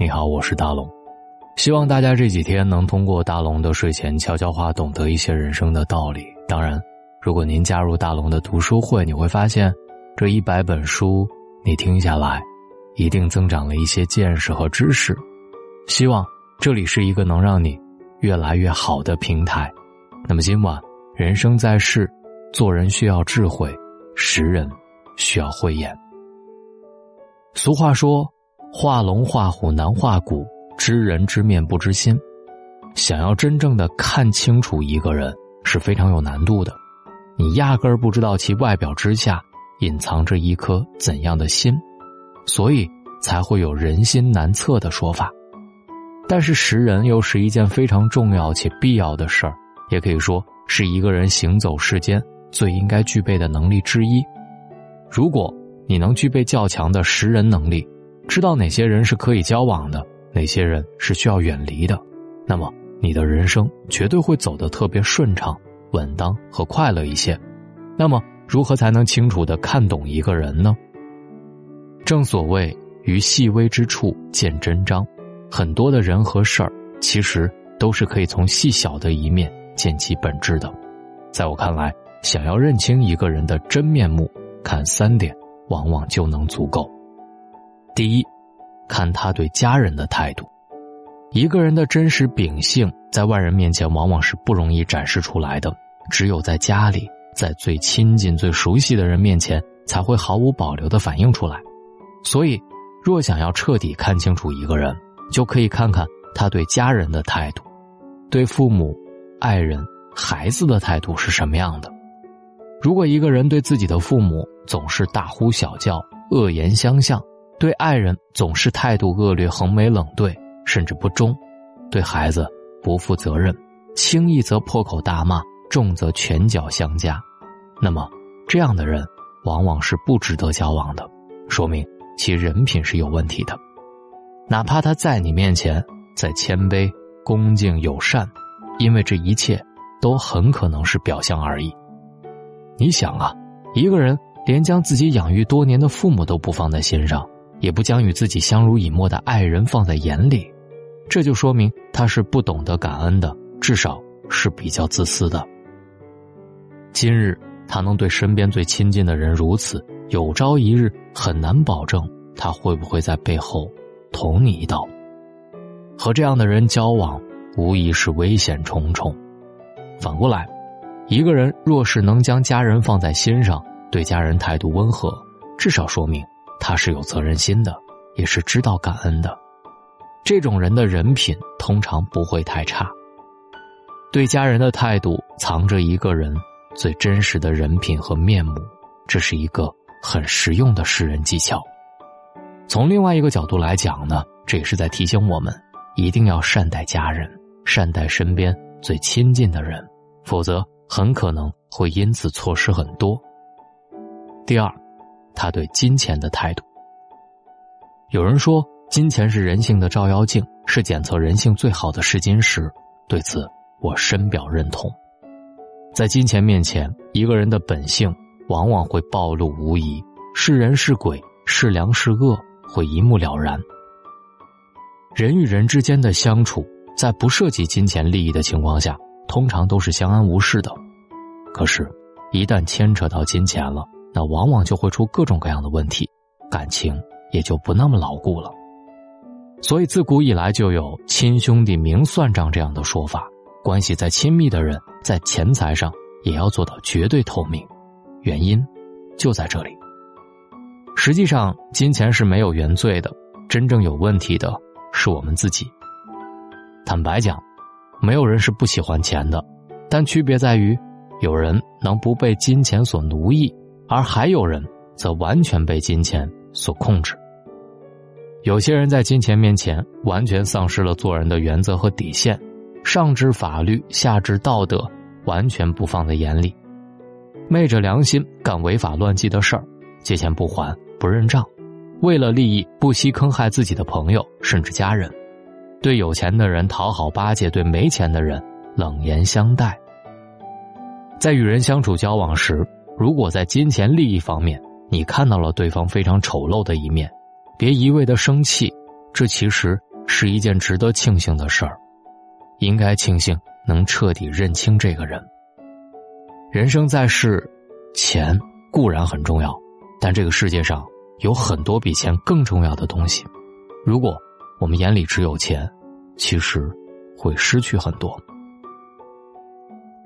你好，我是大龙。希望大家这几天能通过大龙的睡前悄悄话懂得一些人生的道理。当然，如果您加入大龙的读书会，你会发现，这一百本书你听下来，一定增长了一些见识和知识。希望这里是一个能让你越来越好的平台。那么今晚，人生在世，做人需要智慧，识人需要慧眼。俗话说：“画龙画虎难画骨。”知人知面不知心，想要真正的看清楚一个人是非常有难度的。你压根儿不知道其外表之下隐藏着一颗怎样的心，所以才会有人心难测的说法。但是识人又是一件非常重要且必要的事儿，也可以说是一个人行走世间最应该具备的能力之一。如果你能具备较强的识人能力，知道哪些人是可以交往的。哪些人是需要远离的？那么你的人生绝对会走得特别顺畅、稳当和快乐一些。那么如何才能清楚的看懂一个人呢？正所谓于细微之处见真章，很多的人和事儿其实都是可以从细小的一面见其本质的。在我看来，想要认清一个人的真面目，看三点往往就能足够。第一。看他对家人的态度，一个人的真实秉性在外人面前往往是不容易展示出来的，只有在家里，在最亲近、最熟悉的人面前，才会毫无保留的反映出来。所以，若想要彻底看清楚一个人，就可以看看他对家人的态度，对父母、爱人、孩子的态度是什么样的。如果一个人对自己的父母总是大呼小叫、恶言相向，对爱人总是态度恶劣、横眉冷对，甚至不忠；对孩子不负责任，轻易则破口大骂，重则拳脚相加。那么，这样的人往往是不值得交往的，说明其人品是有问题的。哪怕他在你面前再谦卑、恭敬、友善，因为这一切都很可能是表象而已。你想啊，一个人连将自己养育多年的父母都不放在心上。也不将与自己相濡以沫的爱人放在眼里，这就说明他是不懂得感恩的，至少是比较自私的。今日他能对身边最亲近的人如此，有朝一日很难保证他会不会在背后捅你一刀。和这样的人交往，无疑是危险重重。反过来，一个人若是能将家人放在心上，对家人态度温和，至少说明。他是有责任心的，也是知道感恩的，这种人的人品通常不会太差。对家人的态度藏着一个人最真实的人品和面目，这是一个很实用的识人技巧。从另外一个角度来讲呢，这也是在提醒我们，一定要善待家人，善待身边最亲近的人，否则很可能会因此错失很多。第二。他对金钱的态度。有人说，金钱是人性的照妖镜，是检测人性最好的试金石。对此，我深表认同。在金钱面前，一个人的本性往往会暴露无遗，是人是鬼，是良是恶，会一目了然。人与人之间的相处，在不涉及金钱利益的情况下，通常都是相安无事的。可是，一旦牵扯到金钱了，那往往就会出各种各样的问题，感情也就不那么牢固了。所以自古以来就有“亲兄弟明算账”这样的说法。关系再亲密的人，在钱财上也要做到绝对透明。原因就在这里。实际上，金钱是没有原罪的，真正有问题的是我们自己。坦白讲，没有人是不喜欢钱的，但区别在于，有人能不被金钱所奴役。而还有人则完全被金钱所控制。有些人在金钱面前完全丧失了做人的原则和底线，上至法律，下至道德，完全不放在眼里，昧着良心干违法乱纪的事儿，借钱不还不认账，为了利益不惜坑害自己的朋友甚至家人，对有钱的人讨好巴结，对没钱的人冷言相待，在与人相处交往时。如果在金钱利益方面，你看到了对方非常丑陋的一面，别一味的生气，这其实是一件值得庆幸的事儿，应该庆幸能彻底认清这个人。人生在世，钱固然很重要，但这个世界上有很多比钱更重要的东西。如果我们眼里只有钱，其实会失去很多。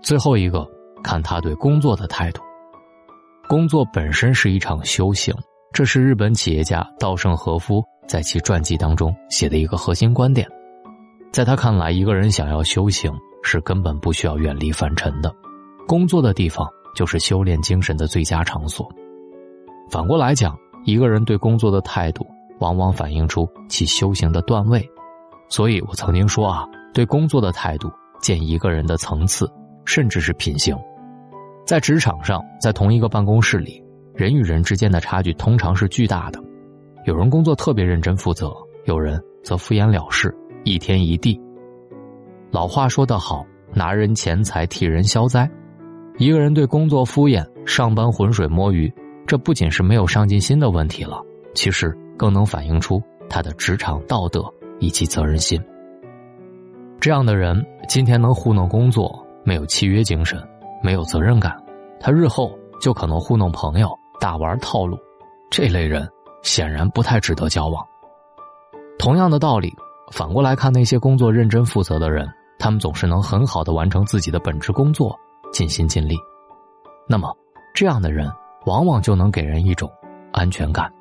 最后一个，看他对工作的态度。工作本身是一场修行，这是日本企业家稻盛和夫在其传记当中写的一个核心观点。在他看来，一个人想要修行，是根本不需要远离凡尘的。工作的地方就是修炼精神的最佳场所。反过来讲，一个人对工作的态度，往往反映出其修行的段位。所以我曾经说啊，对工作的态度见一个人的层次。甚至是品行，在职场上，在同一个办公室里，人与人之间的差距通常是巨大的。有人工作特别认真负责，有人则敷衍了事，一天一地。老话说得好，拿人钱财替人消灾。一个人对工作敷衍，上班浑水摸鱼，这不仅是没有上进心的问题了，其实更能反映出他的职场道德以及责任心。这样的人今天能糊弄工作。没有契约精神，没有责任感，他日后就可能糊弄朋友、大玩套路。这类人显然不太值得交往。同样的道理，反过来看那些工作认真负责的人，他们总是能很好的完成自己的本职工作，尽心尽力。那么，这样的人往往就能给人一种安全感，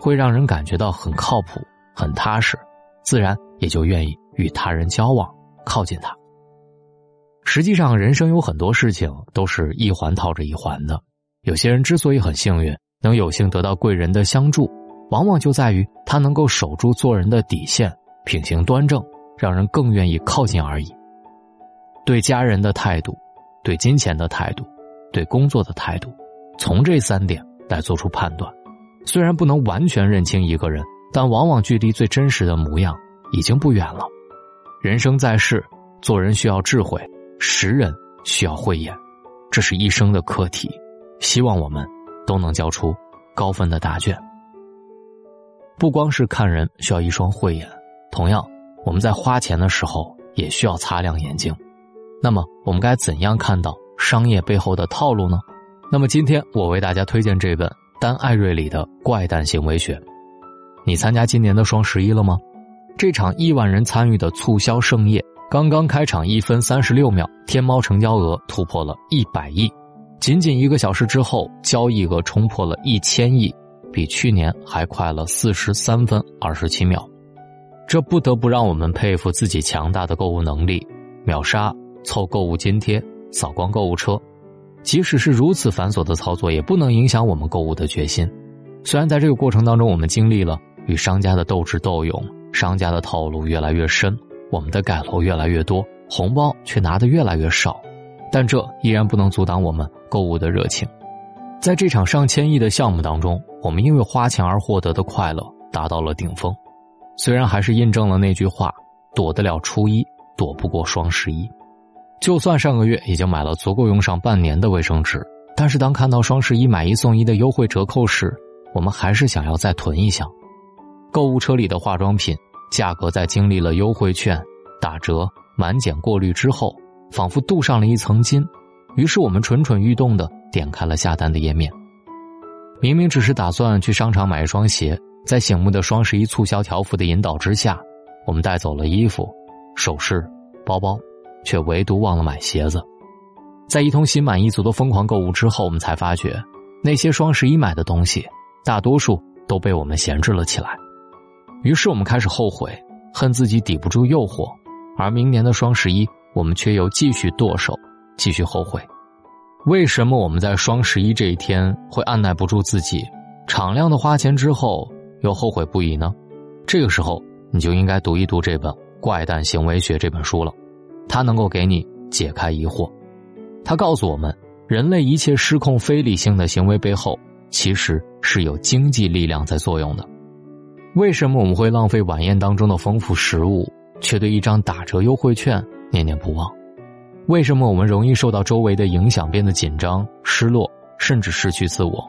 会让人感觉到很靠谱、很踏实，自然也就愿意与他人交往、靠近他。实际上，人生有很多事情都是一环套着一环的。有些人之所以很幸运，能有幸得到贵人的相助，往往就在于他能够守住做人的底线，品行端正，让人更愿意靠近而已。对家人的态度，对金钱的态度，对工作的态度，从这三点来做出判断。虽然不能完全认清一个人，但往往距离最真实的模样已经不远了。人生在世，做人需要智慧。识人需要慧眼，这是一生的课题。希望我们都能交出高分的答卷。不光是看人需要一双慧眼，同样我们在花钱的时候也需要擦亮眼睛。那么，我们该怎样看到商业背后的套路呢？那么，今天我为大家推荐这本丹·艾瑞里的《怪诞行为学》。你参加今年的双十一了吗？这场亿万人参与的促销盛宴。刚刚开场一分三十六秒，天猫成交额突破了一百亿，仅仅一个小时之后，交易额冲破了一千亿，比去年还快了四十三分二十七秒。这不得不让我们佩服自己强大的购物能力，秒杀、凑购物津贴、扫光购物车。即使是如此繁琐的操作，也不能影响我们购物的决心。虽然在这个过程当中，我们经历了与商家的斗智斗勇，商家的套路越来越深。我们的盖楼越来越多，红包却拿的越来越少，但这依然不能阻挡我们购物的热情。在这场上千亿的项目当中，我们因为花钱而获得的快乐达到了顶峰。虽然还是印证了那句话：“躲得了初一，躲不过双十一。”就算上个月已经买了足够用上半年的卫生纸，但是当看到双十一买一送一的优惠折扣时，我们还是想要再囤一箱。购物车里的化妆品。价格在经历了优惠券、打折、满减过滤之后，仿佛镀上了一层金。于是我们蠢蠢欲动的点开了下单的页面。明明只是打算去商场买一双鞋，在醒目的双十一促销条幅的引导之下，我们带走了衣服、首饰、包包，却唯独忘了买鞋子。在一通心满意足的疯狂购物之后，我们才发觉，那些双十一买的东西，大多数都被我们闲置了起来。于是我们开始后悔，恨自己抵不住诱惑，而明年的双十一，我们却又继续剁手，继续后悔。为什么我们在双十一这一天会按耐不住自己，敞亮的花钱之后又后悔不已呢？这个时候，你就应该读一读这本《怪诞行为学》这本书了，它能够给你解开疑惑。它告诉我们，人类一切失控、非理性的行为背后，其实是有经济力量在作用的。为什么我们会浪费晚宴当中的丰富食物，却对一张打折优惠券念念不忘？为什么我们容易受到周围的影响，变得紧张、失落，甚至失去自我？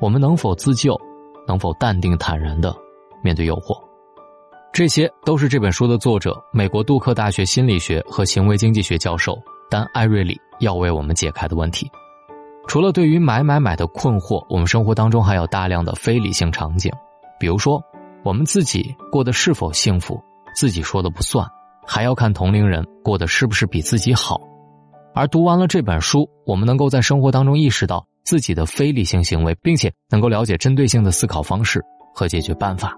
我们能否自救？能否淡定坦然的面对诱惑？这些都是这本书的作者、美国杜克大学心理学和行为经济学教授丹·艾瑞里要为我们解开的问题。除了对于买买买的困惑，我们生活当中还有大量的非理性场景，比如说，我们自己过得是否幸福，自己说的不算，还要看同龄人过得是不是比自己好。而读完了这本书，我们能够在生活当中意识到自己的非理性行为，并且能够了解针对性的思考方式和解决办法。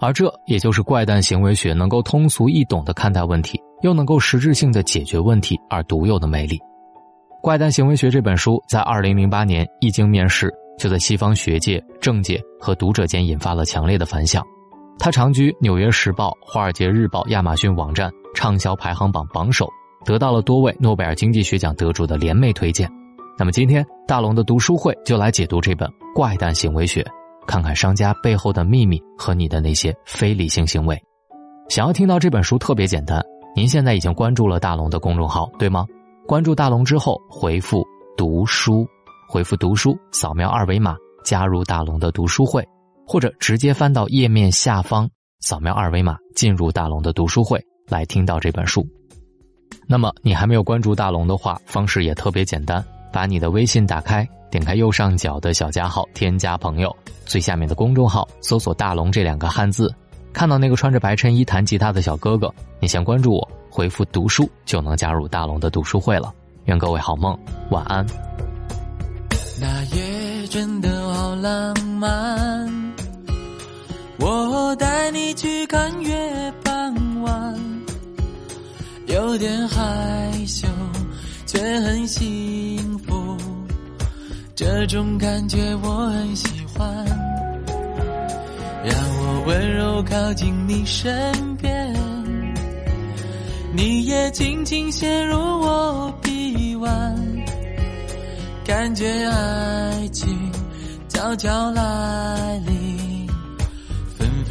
而这也就是怪诞行为学能够通俗易懂的看待问题，又能够实质性的解决问题而独有的魅力。《怪诞行为学》这本书在二零零八年一经面世，就在西方学界、政界和读者间引发了强烈的反响。他长居《纽约时报》《华尔街日报》亚马逊网站畅销排行榜榜首，得到了多位诺贝尔经济学奖得主的联袂推荐。那么今天大龙的读书会就来解读这本《怪诞行为学》，看看商家背后的秘密和你的那些非理性行为。想要听到这本书特别简单，您现在已经关注了大龙的公众号，对吗？关注大龙之后，回复“读书”，回复“读书”，扫描二维码加入大龙的读书会，或者直接翻到页面下方，扫描二维码进入大龙的读书会，来听到这本书。那么你还没有关注大龙的话，方式也特别简单，把你的微信打开，点开右上角的小加号，添加朋友，最下面的公众号搜索“大龙”这两个汉字，看到那个穿着白衬衣弹吉他的小哥哥，你先关注我。回复读书就能加入大龙的读书会了。愿各位好梦，晚安。那夜真的好浪漫，去看月傍晚，有点害羞却很幸福，这种感觉我很喜欢，让我温柔靠近你身边。你也轻轻陷入我臂弯，感觉爱情悄悄来临，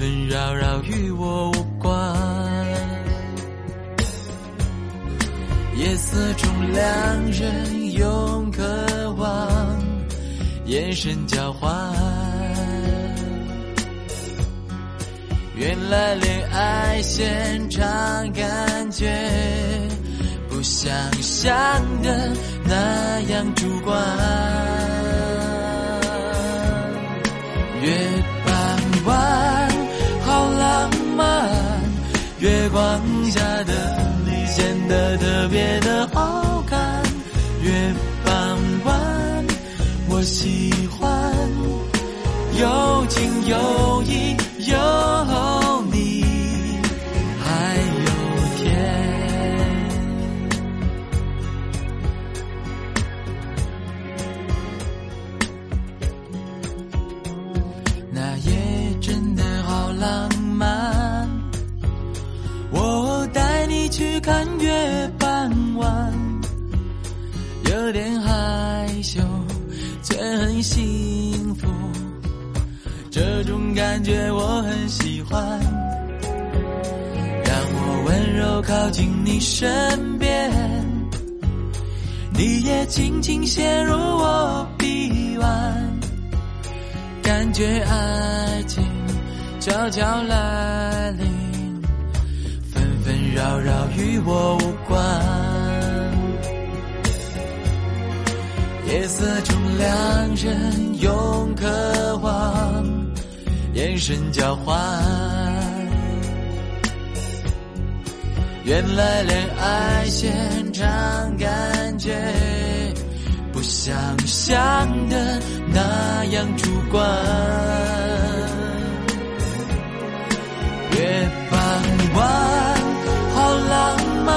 纷扰扰与我无关。夜色中两人用渴望眼神交换。原来恋爱现场感觉不像想的那样主观。特别的好看。月傍晚我喜欢有情有意。有温柔靠近你身边，你也轻轻陷入我臂弯，感觉爱情悄悄来临，纷纷扰扰与我无关，夜色中两人用渴望。眼神交换，原来恋爱现场感觉不像想的那样主观。月傍晚好浪漫，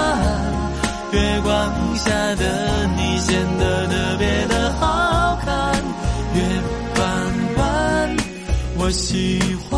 月光下的你显得特别的好看。月半弯。我喜欢